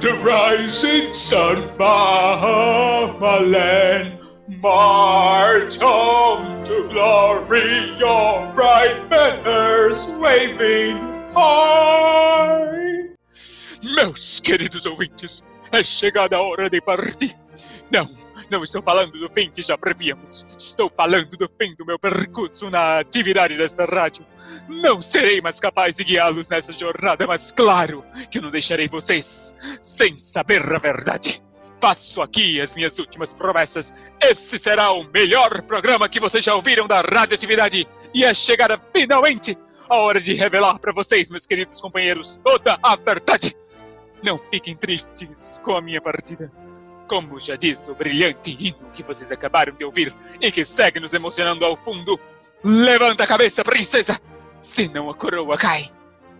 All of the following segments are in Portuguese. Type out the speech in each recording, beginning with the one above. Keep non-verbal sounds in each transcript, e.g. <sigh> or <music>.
the rising sun, Mahamalin. March home to glory, your bright banners waving high. Meus queridos ouvintes, é chegada a hora de partir. Não, não estou falando do fim que já prevíamos. Estou falando do fim do meu percurso na atividade desta rádio. Não serei mais capaz de guiá-los nessa jornada, mas claro que não deixarei vocês sem saber a verdade. Faço aqui as minhas últimas promessas. Esse será o melhor programa que vocês já ouviram da radioatividade. E é chegada finalmente a hora de revelar para vocês, meus queridos companheiros, toda a verdade. Não fiquem tristes com a minha partida. Como já diz o brilhante hino que vocês acabaram de ouvir e que segue nos emocionando ao fundo, levanta a cabeça, princesa, senão a coroa cai.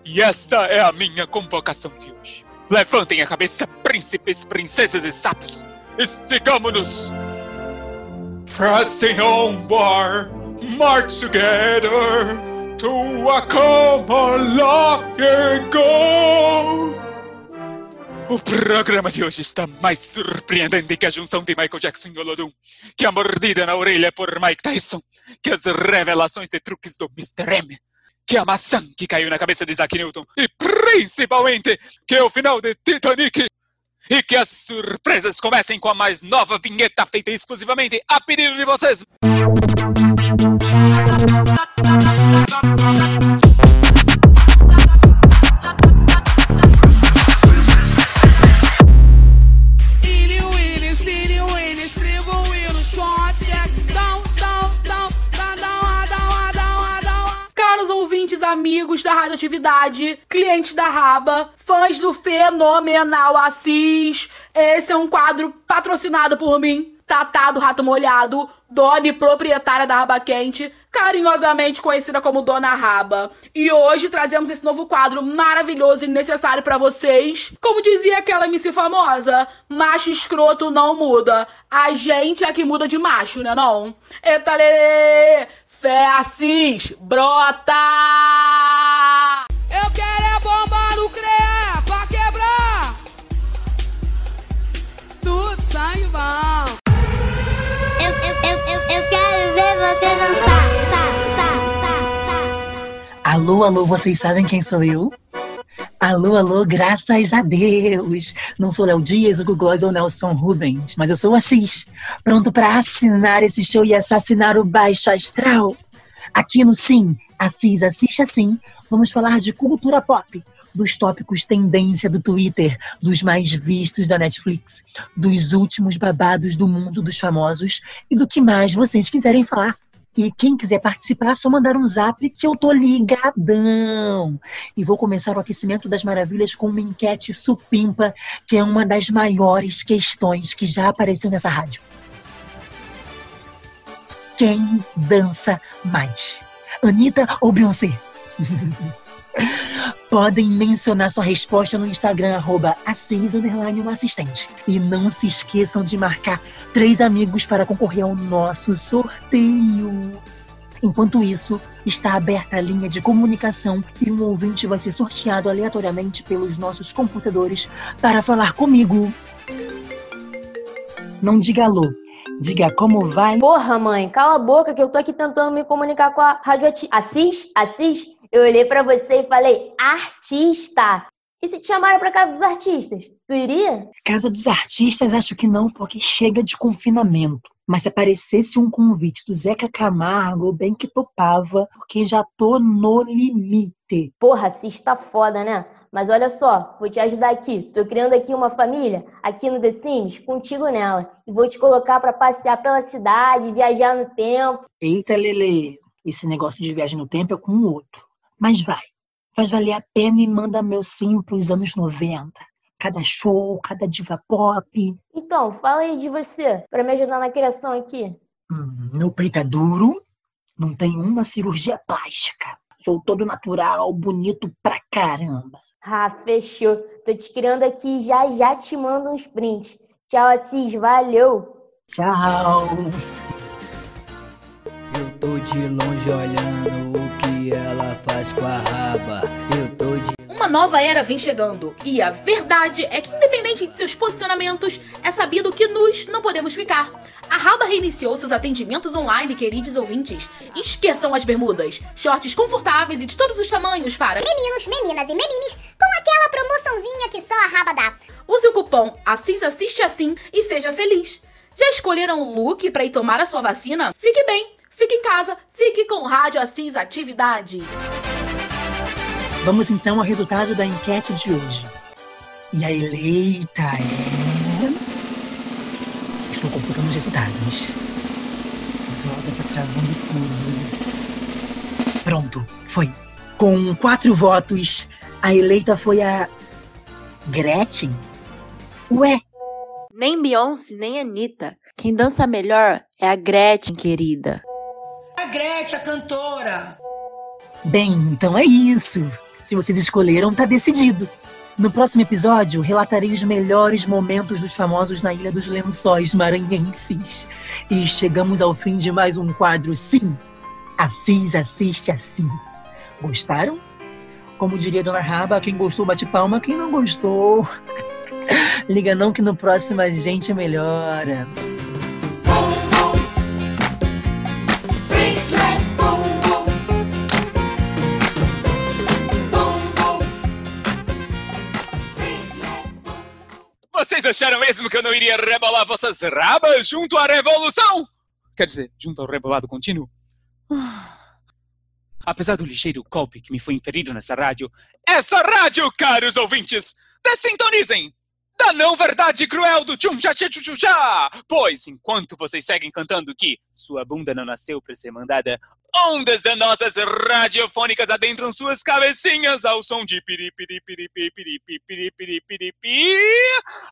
E esta é a minha convocação de hoje. Levantem a cabeça, príncipes, princesas e sapos. Esticamos-nos. Pressing onward, march together to a common lofty goal. O programa de hoje está mais surpreendente que a junção de Michael Jackson e Olodum, que a mordida na orelha por Mike Tyson, que as revelações de truques do Mr. M, que a maçã que caiu na cabeça de Isaac Newton e principalmente que é o final de Titanic. E que as surpresas comecem com a mais nova vinheta feita exclusivamente a pedido de vocês. Amigos da radioatividade, clientes da Raba, fãs do fenomenal Assis. Esse é um quadro patrocinado por mim, Tatá do Rato Molhado, dona e proprietária da Raba Quente, carinhosamente conhecida como Dona Raba. E hoje trazemos esse novo quadro maravilhoso e necessário para vocês. Como dizia aquela MC famosa, macho escroto não muda. A gente é que muda de macho, né não? Eita lê! Fé Assis, brota! Eu quero é bomba nuclear pra você dançar. Tá, tá, tá. Alô, alô, vocês sabem quem sou eu? Alô, alô, graças a Deus! Não sou Léo Dias, o Góes ou Nelson Rubens, mas eu sou Assis, pronto para assinar esse show e assassinar o Baixo Astral. Aqui no Sim, Assis Assiste Assim, vamos falar de cultura pop, dos tópicos tendência do Twitter, dos mais vistos da Netflix, dos últimos babados do mundo dos famosos e do que mais vocês quiserem falar. E quem quiser participar, é só mandar um zap que eu tô ligadão. E vou começar o aquecimento das maravilhas com uma enquete supimpa, que é uma das maiores questões que já apareceu nessa rádio. Quem dança mais? Anitta ou Beyoncé? <laughs> Podem mencionar sua resposta no Instagram, arroba Assis, assistente. E não se esqueçam de marcar três amigos para concorrer ao nosso sorteio. Enquanto isso, está aberta a linha de comunicação e um ouvinte vai ser sorteado aleatoriamente pelos nossos computadores para falar comigo. Não diga alô, diga como vai. Porra, mãe, cala a boca que eu tô aqui tentando me comunicar com a rádio Assis? Assis? Eu olhei pra você e falei, artista! E se te chamaram pra casa dos artistas? Tu iria? Casa dos artistas, acho que não, porque chega de confinamento. Mas se aparecesse um convite do Zeca Camargo, bem que topava, porque já tô no limite. Porra, Assis tá foda, né? Mas olha só, vou te ajudar aqui. Tô criando aqui uma família, aqui no The Sims, contigo nela. E vou te colocar para passear pela cidade, viajar no tempo. Eita, Lele, esse negócio de viagem no tempo é com o outro. Mas vai, faz valer a pena e manda meu sim pros anos 90. Cada show, cada diva pop. Então, fala aí de você, para me ajudar na criação aqui. Hum, meu peito é duro, não tem uma cirurgia plástica. Sou todo natural, bonito pra caramba. Ah, fechou. Tô te criando aqui e já já te mando uns prints. Tchau, Assis. Valeu. Tchau. Eu tô de longe olhando o que ela faz com a raba. Eu tô de Uma nova era vem chegando. E a verdade é que, independente de seus posicionamentos, é sabido que nós não podemos ficar. A Raba reiniciou seus atendimentos online, queridos ouvintes. Esqueçam as bermudas, shorts confortáveis e de todos os tamanhos para Meninos, meninas e menines, com aquela promoçãozinha que só a raba dá. Use o cupom Assis Assiste Assim e seja feliz. Já escolheram o look para ir tomar a sua vacina? Fique bem, fique em casa, fique com Rádio Assis Atividade. Vamos então ao resultado da enquete de hoje. E a eleita é. Estou computando os resultados. Droga, tá travando tudo. Pronto, foi. Com quatro votos, a eleita foi a. Gretchen? Ué, Nem Beyoncé, nem Anitta. Quem dança melhor é a Gretchen, querida. Gretchen, a cantora. Bem, então é isso. Se vocês escolheram, tá decidido. No próximo episódio, relatarei os melhores momentos dos famosos na Ilha dos Lençóis Maranhenses. E chegamos ao fim de mais um quadro Sim. Assis assiste assim. Gostaram? Como diria Dona Raba, quem gostou bate palma, quem não gostou. <laughs> Liga não que no próximo a gente melhora. Acharam mesmo que eu não iria rebolar vossas rabas junto à revolução? Quer dizer, junto ao rebolado contínuo? Ah. Apesar do ligeiro golpe que me foi inferido nessa rádio, essa rádio, caros ouvintes, desintonizem! Da não verdade cruel do tchum cha cha chu cha! Pois, enquanto vocês seguem cantando que sua bunda não nasceu para ser mandada, ondas danosas radiofônicas adentram suas cabecinhas ao som de piripiripiripiripiripiripiripi.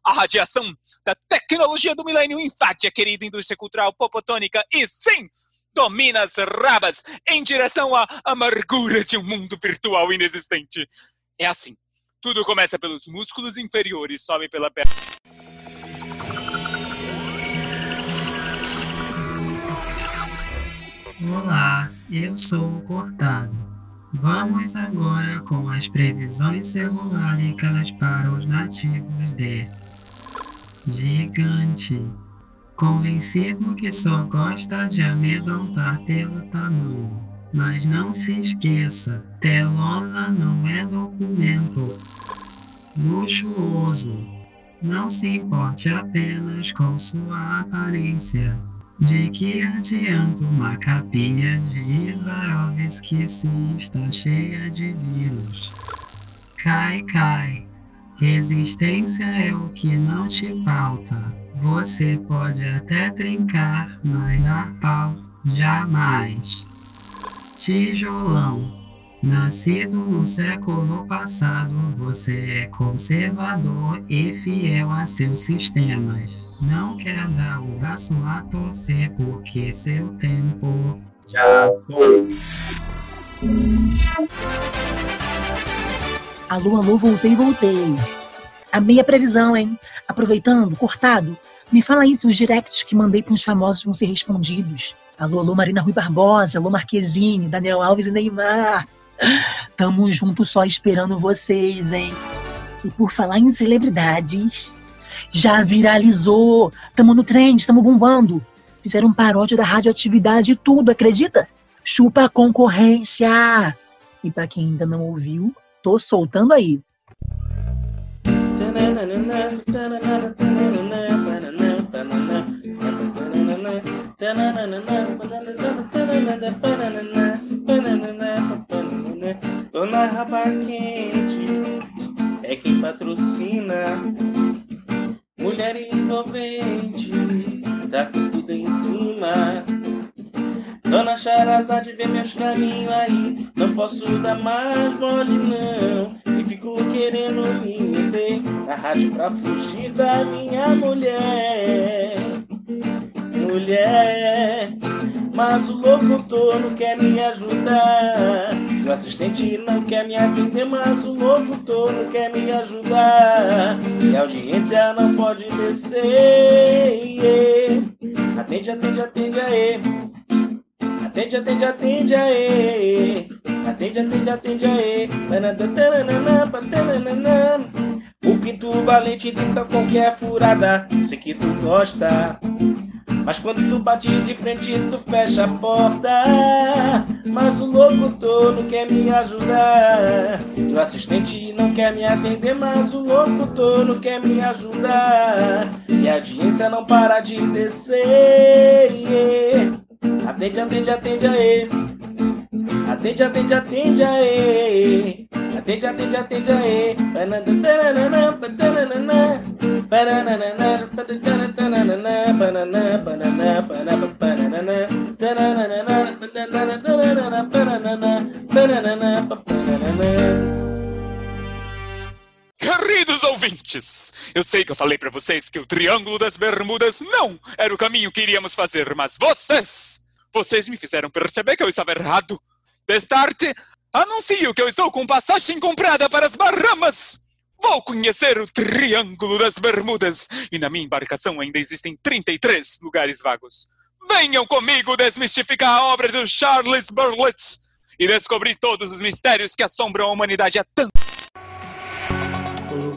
A radiação da tecnologia do milênio invade a querida indústria cultural popotônica e sim, domina as rabas em direção à amargura de um mundo virtual inexistente. É assim. Tudo começa pelos músculos inferiores, sobe pela perna. Olá, eu sou o Cortado. Vamos agora com as previsões celuláricas para os nativos de Gigante. Convencido que só gosta de amedrontar pelo tamanho. Mas não se esqueça, telona não é documento. Luxuoso. Não se importe apenas com sua aparência. De que adianta uma capinha de Swarovski se está cheia de vírus? Cai, cai. Resistência é o que não te falta. Você pode até trincar, mas dar pau jamais. Tijolão. Nascido no século passado, você é conservador e fiel a seus sistemas. Não quer dar o braço a torcer porque seu tempo já foi. Alô, alô, voltei, voltei. A previsão, hein? Aproveitando, cortado, me fala aí se os directs que mandei para uns famosos vão ser respondidos. Alô, alô, Marina Rui Barbosa, alô, Marquezine, Daniel Alves e Neymar. Tamo junto só esperando vocês, hein? E por falar em celebridades, já viralizou. Tamo no trend, tamo bombando. Fizeram paródia da radioatividade e tudo, acredita? Chupa a concorrência. E pra quem ainda não ouviu, tô soltando aí. Dona Raba Quente é quem patrocina Mulher envolvente, tá com tudo em cima. Dona Charazade vê meus caminhos aí, não posso dar mais mole não. E fico querendo me meter na rádio pra fugir da minha mulher. Mulher, mas o locutor não quer me ajudar. O assistente não quer me atender, mas o locutor não quer me ajudar. E a audiência não pode descer. Atende, atende, atende aí. Atende, atende, atende aê. Atende, atende, atende aê. O pinto valente tenta qualquer furada. Sei que tu gosta. Mas quando tu bate de frente, tu fecha a porta. Mas o locutor não quer me ajudar. E o assistente não quer me atender, mas o locutor não quer me ajudar. E a audiência não para de descer. Atende, atende, atende aê. Atende, atende, atende aê. Atende, atende, atende pananana, pananana, pananana, pananana, pananana, pananana, pananana, tananana, tananana, tananana, pananana, pananana, pananana. Queridos ouvintes, eu sei que eu falei pra vocês que o Triângulo das Bermudas não era o caminho que iríamos fazer, mas vocês, vocês me fizeram perceber que eu estava errado. Destarte, anuncio que eu estou com passagem comprada para as Bahamas. Vou conhecer o Triângulo das Bermudas e na minha embarcação ainda existem 33 lugares vagos. Venham comigo desmistificar a obra do Charles Berlitz e descobrir todos os mistérios que assombram a humanidade há tanto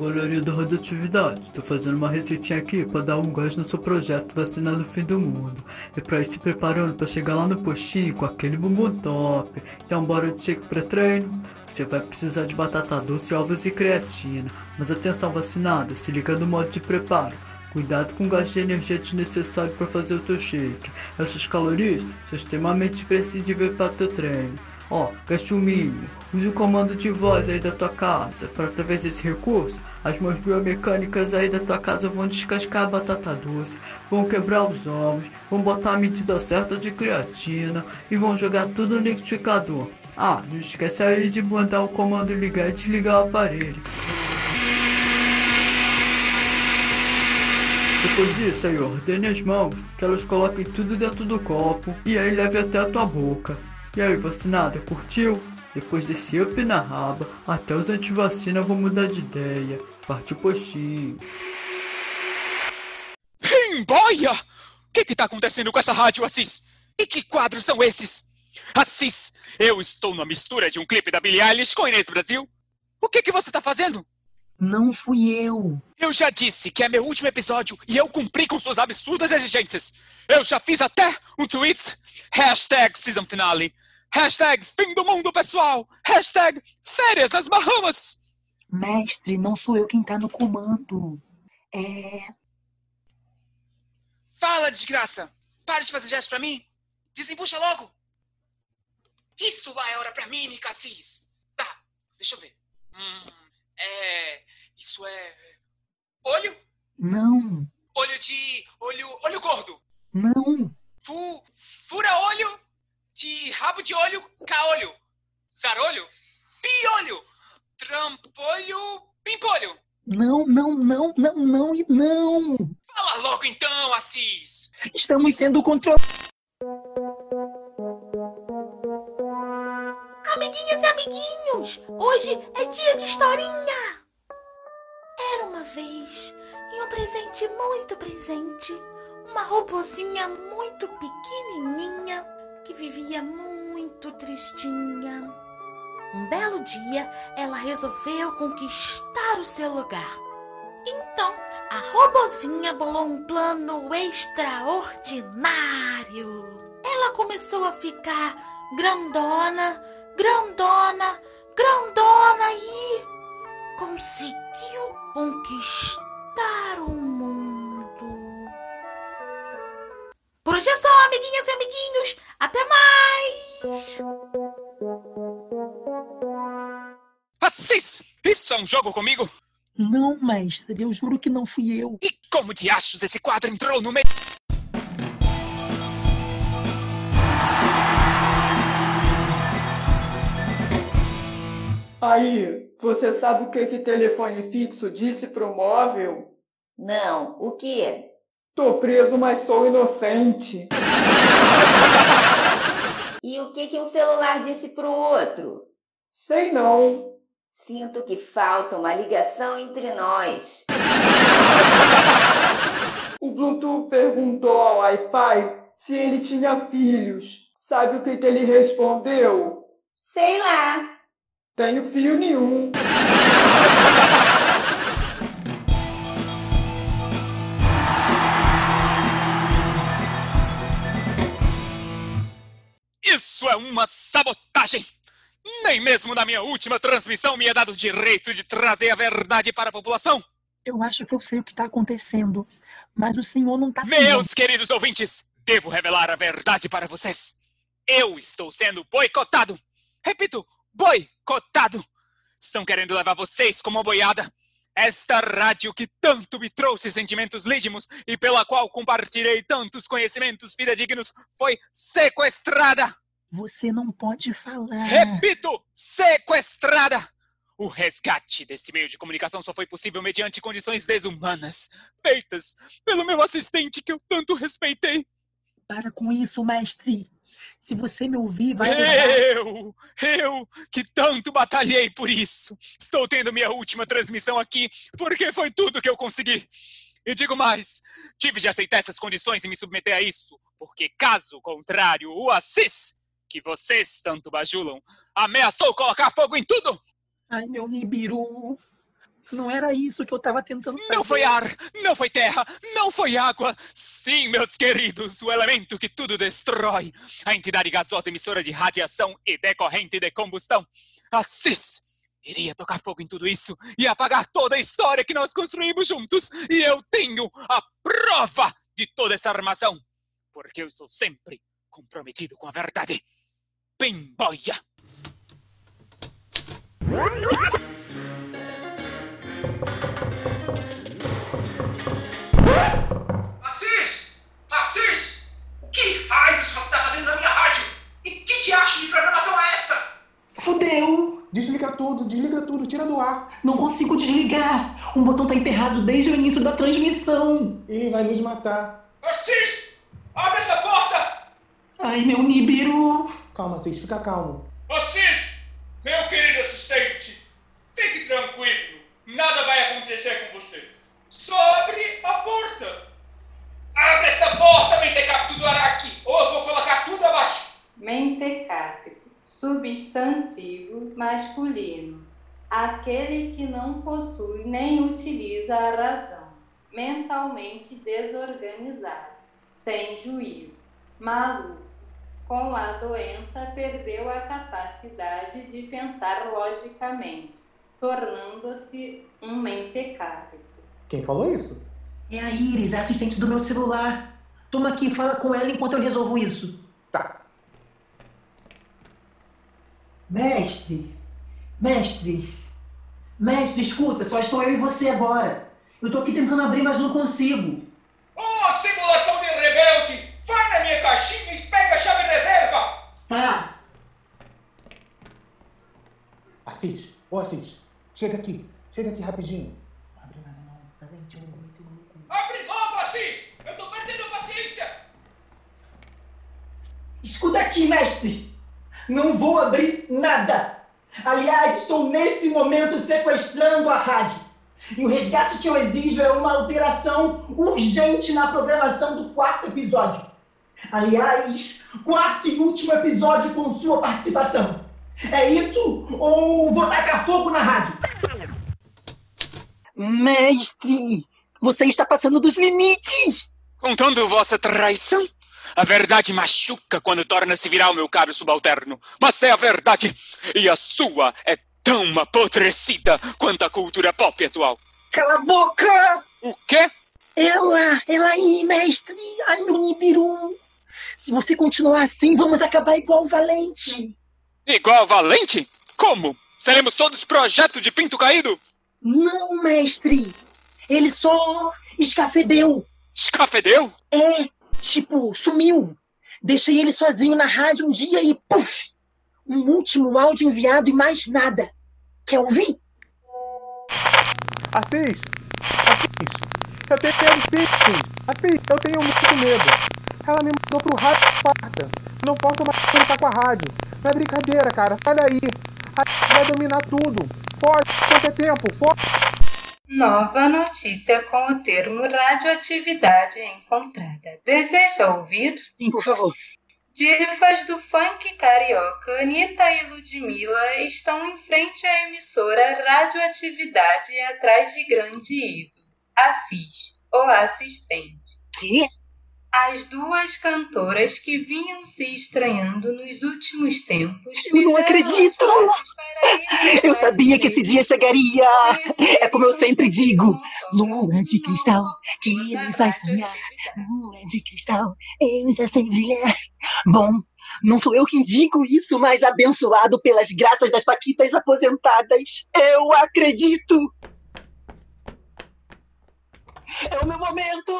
Galerinha da radioatividade, tô fazendo uma receitinha aqui pra dar um gás no seu projeto vacinar no fim do mundo. E pra ir se preparando pra chegar lá no postinho com aquele bumbum top. Então bora de shake pré-treino. Você vai precisar de batata doce, ovos e creatina. Mas atenção vacinada, se liga no modo de preparo. Cuidado com o gasto de energia desnecessário para fazer o teu shake. Essas calorias são extremamente imprescindíveis para teu treino. Ó, gaste o mínimo. Use o comando de voz aí da tua casa. Para através desse recurso, as mãos biomecânicas aí da tua casa vão descascar a batata doce, vão quebrar os ovos, vão botar a medida certa de creatina e vão jogar tudo no liquidificador. Ah, não esquece aí de mandar o comando ligar e desligar o aparelho. Depois disso aí, ordene as mãos, que elas coloquem tudo dentro do copo e aí leve até a tua boca. E aí, vacinada, curtiu? Depois desse up na raba, até os antivacina vão mudar de ideia. Parte o postinho. Boia! O que que tá acontecendo com essa rádio, Assis? E que quadros são esses? Assis, eu estou numa mistura de um clipe da Billie Eilish com Inês Brasil. O que que você tá fazendo? Não fui eu. Eu já disse que é meu último episódio e eu cumpri com suas absurdas exigências. Eu já fiz até um tweet. Hashtag season finale. Hashtag fim do mundo, pessoal. Hashtag férias nas Bahamas. Mestre, não sou eu quem tá no comando. É. Fala, desgraça. Para de fazer gesto pra mim. Desembucha logo. Isso lá é hora pra mim, Assis. Tá, deixa eu ver. Hum, é... Isso é... Olho? Não, Olho de... Olho... Olho gordo. não, Fu... Fura olho de rabo de olho, caolho. Zarolho, piolho. Trampolho, pimpolho. não, não, não, não, não e não. Fala logo então, Assis. Estamos sendo controlados. Amiguinhas e amiguinhos, hoje é dia de historinha. Era uma vez, e um presente muito presente, uma robozinha muito pequenininha que vivia muito tristinha. Um belo dia, ela resolveu conquistar o seu lugar. Então, a robozinha bolou um plano extraordinário. Ela começou a ficar grandona, grandona, grandona e conseguiu conquistar o mundo. Hoje é só, amiguinhas e amiguinhos. Até mais! Assis, isso é um jogo comigo? Não, mestre, eu juro que não fui eu. E como de achos esse quadro entrou no meio? Aí, você sabe o que que telefone fixo disse pro móvel? Não, o quê? Tô preso, mas sou inocente. <laughs> E o que que um celular disse pro outro? Sei não. Sinto que falta uma ligação entre nós. <laughs> O Bluetooth perguntou ao Wi-Fi se ele tinha filhos. Sabe o que, que ele respondeu? Sei lá. Tenho fio nenhum. Isso é uma sabotagem! Nem mesmo na minha última transmissão me é dado o direito de trazer a verdade para a população! Eu acho que eu sei o que está acontecendo, mas o senhor não está. Meus queridos ouvintes, devo revelar a verdade para vocês. Eu estou sendo boicotado. Repito, boicotado. Estão querendo levar vocês como boiada. Esta rádio que tanto me trouxe sentimentos lídimos e pela qual compartilhei tantos conhecimentos fidedignos foi sequestrada. Você não pode falar. Repito, sequestrada. O resgate desse meio de comunicação só foi possível mediante condições desumanas, feitas pelo meu assistente que eu tanto respeitei. Para com isso, mestre. Se você me ouvir, vai. Eu, eu, que tanto batalhei por isso. Estou tendo minha última transmissão aqui porque foi tudo que eu consegui. E digo mais: tive de aceitar essas condições e me submeter a isso, porque caso contrário, o Assis, que vocês tanto bajulam, ameaçou colocar fogo em tudo. Ai, meu Nibiru. Não era isso que eu estava tentando fazer. Não foi ar, não foi terra, não foi água. Sim, meus queridos, o elemento que tudo destrói. A entidade gasosa emissora de radiação e decorrente de combustão. Assis iria tocar fogo em tudo isso e apagar toda a história que nós construímos juntos. E eu tenho a prova de toda essa armação. Porque eu estou sempre comprometido com a verdade. Pimboia! Assis! Assis! O que raios você está fazendo na minha rádio? E que diacho de programação é essa? Fudeu! Desliga tudo, desliga tudo, tira do ar. Não consigo desligar. Um botão tá emperrado desde o início da transmissão. Ele vai nos matar. Assis! Abre essa porta! Ai, meu Nibiru. Calma, Assis, fica calmo. Assis! Meu querido assistente, fique tranquilo. Nada vai acontecer com você. Só abre a porta. Abre essa porta, mentecapto do Araque, ou eu vou colocar tudo abaixo. Mentecapto, substantivo masculino. Aquele que não possui nem utiliza a razão, mentalmente desorganizado, sem juízo, maluco. Com a doença, perdeu a capacidade de pensar logicamente, tornando-se um mentecapto. Quem falou isso? É a Iris, a assistente do meu celular. Toma aqui, fala com ela enquanto eu resolvo isso. Tá. Mestre, mestre, mestre, escuta, só estou eu e você agora. Eu tô aqui tentando abrir, mas não consigo. Ô, oh, simulação de rebelde! Vai na minha caixinha chave reserva! Tá. Assis, ô Assis, chega aqui, chega aqui rapidinho. Abre logo, Assis! Eu tô perdendo paciência! Escuta aqui, mestre! Não vou abrir nada! Aliás, estou nesse momento sequestrando a rádio. E o resgate que eu exijo é uma alteração urgente na programação do quarto episódio. Aliás, quarto e último episódio com sua participação. É isso ou vou tacar fogo na rádio? Mestre, você está passando dos limites! Contando vossa traição? A verdade machuca quando torna-se viral, meu caro subalterno. Mas é a verdade. E a sua é tão apodrecida quanto a cultura pop atual. Cala a boca! O quê? Ela, ela aí, mestre. Ai, meu Nibiru. Se você continuar assim, vamos acabar igual o Valente. Igual o Valente? Como? Seremos todos projeto de pinto caído? Não, mestre. Ele só escafedeu. Escafedeu? É, tipo, sumiu. Deixei ele sozinho na rádio um dia e puf! Um último áudio enviado e mais nada. Quer ouvir? Assis! Assis! Eu tenho medo sim! Assis, eu tenho muito medo. Ela me mandou pro rádio quarta. Não posso mais comunicar com a rádio. Não é brincadeira, cara. Sai daí. A rádio vai dominar tudo. Forte, quanto é tempo? Forte. Nova notícia com o termo radioatividade encontrada. Deseja ouvir? Sim, por favor. Divas do funk carioca, Anitta e Ludmilla estão em frente à emissora Radioatividade atrás de grande ídolo, Assis, ou assistente. Que? As duas cantoras que vinham se estranhando nos últimos tempos. Eu não acredito! Eu sabia que esse dia chegaria! É como eu sempre digo: lua de cristal que me faz sonhar. Lua de cristal, eu já sei brilhar. Bom, não sou eu quem digo isso, mas abençoado pelas graças das Paquitas aposentadas, eu acredito! É o meu momento!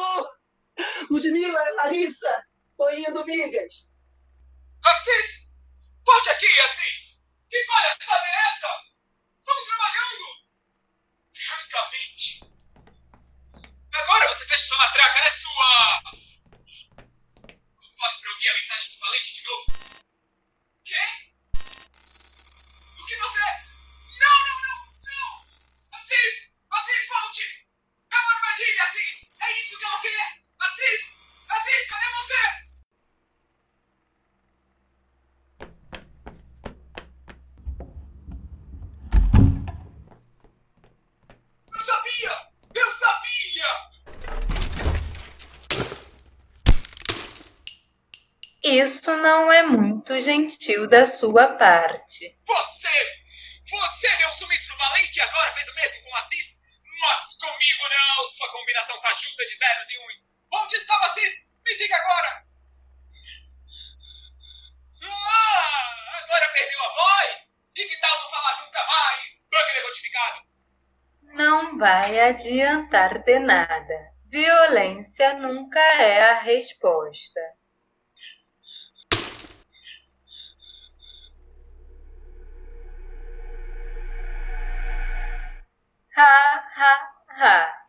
Ludmilla, Larissa, tô indo, migas! Assis! Volte aqui, Assis! Que palhaçada é essa? Estamos trabalhando! Francamente! Agora você fecha sua matraca, né, sua... Como faço pra ouvir a mensagem do valente de novo? Quê? O que você... Não, não, não, não! Assis! Assis, volte! É uma armadilha, Assis! É isso que ela quer! Assis! Assis, cadê você? Eu sabia! Eu sabia! Isso não é muito gentil da sua parte. Você! Você deu um sumiço no valente e agora fez o mesmo com o Assis? Mas comigo não, sua combinação fajuta de zeros e uns. Onde estava Assis? Me diga agora! Ah, agora perdeu a voz? E que tal não falar nunca mais? Bug decodificado! Não vai adiantar de nada. Violência nunca é a resposta. Ha, ha, ha.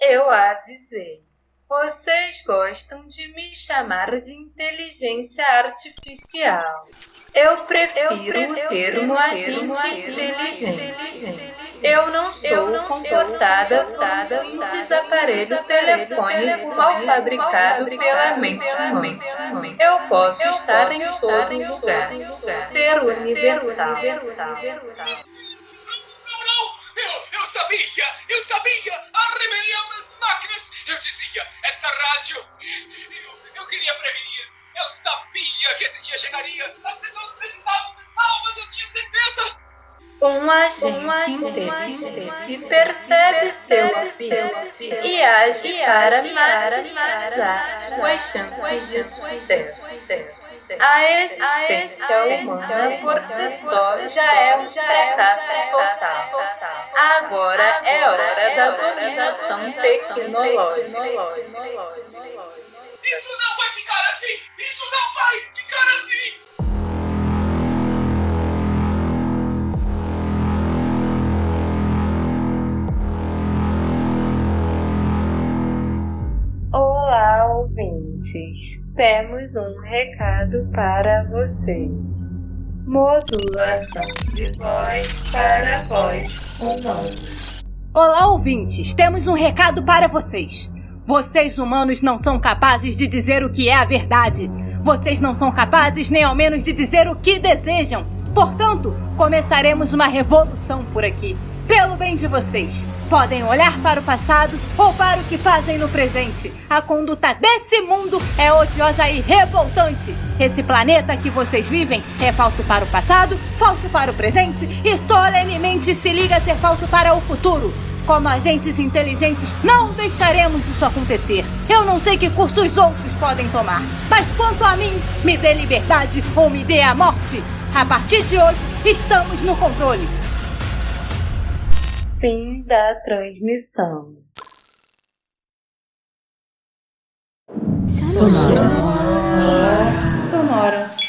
Eu avisei. Vocês gostam de me chamar de inteligência artificial. Eu prefiro, o termo agente inteligente. Eu não sou comportada por um simples aparelho telefônico mal fabricado pela mente humana. Eu posso estar em todo lugar, ser universal. Eu, eu sabia! Eu sabia! A rebelião das máquinas! Eu dizia, essa rádio! Eu, eu queria prevenir! Eu sabia que esse dia chegaria! As pessoas precisavam ser salvas! Eu tinha certeza! Um agente inteligente percebe seu ambiente e age para maximizar suas chances de sucesso. A existência humana por si só já é um fracasso total. Agora é hora da dominação tecnológica. Isso não vai ficar assim! Isso não vai ficar assim! Olá, ouvintes. Temos um recado para vocês. Modulação de voz para voz humanos. Olá, ouvintes! Temos um recado para vocês. Vocês humanos não são capazes de dizer o que é a verdade. Vocês não são capazes nem ao menos de dizer o que desejam. Portanto, começaremos uma revolução por aqui. Pelo bem de vocês. Podem olhar para o passado ou para o que fazem no presente. A conduta desse mundo é odiosa e revoltante. Esse planeta que vocês vivem é falso para o passado, falso para o presente e solenemente se liga a ser falso para o futuro. Como agentes inteligentes, não deixaremos isso acontecer. Eu não sei que cursos outros podem tomar, mas quanto a mim, me dê liberdade ou me dê a morte. A partir de hoje, estamos no controle. Fim da transmissão. Sonora. Sonora.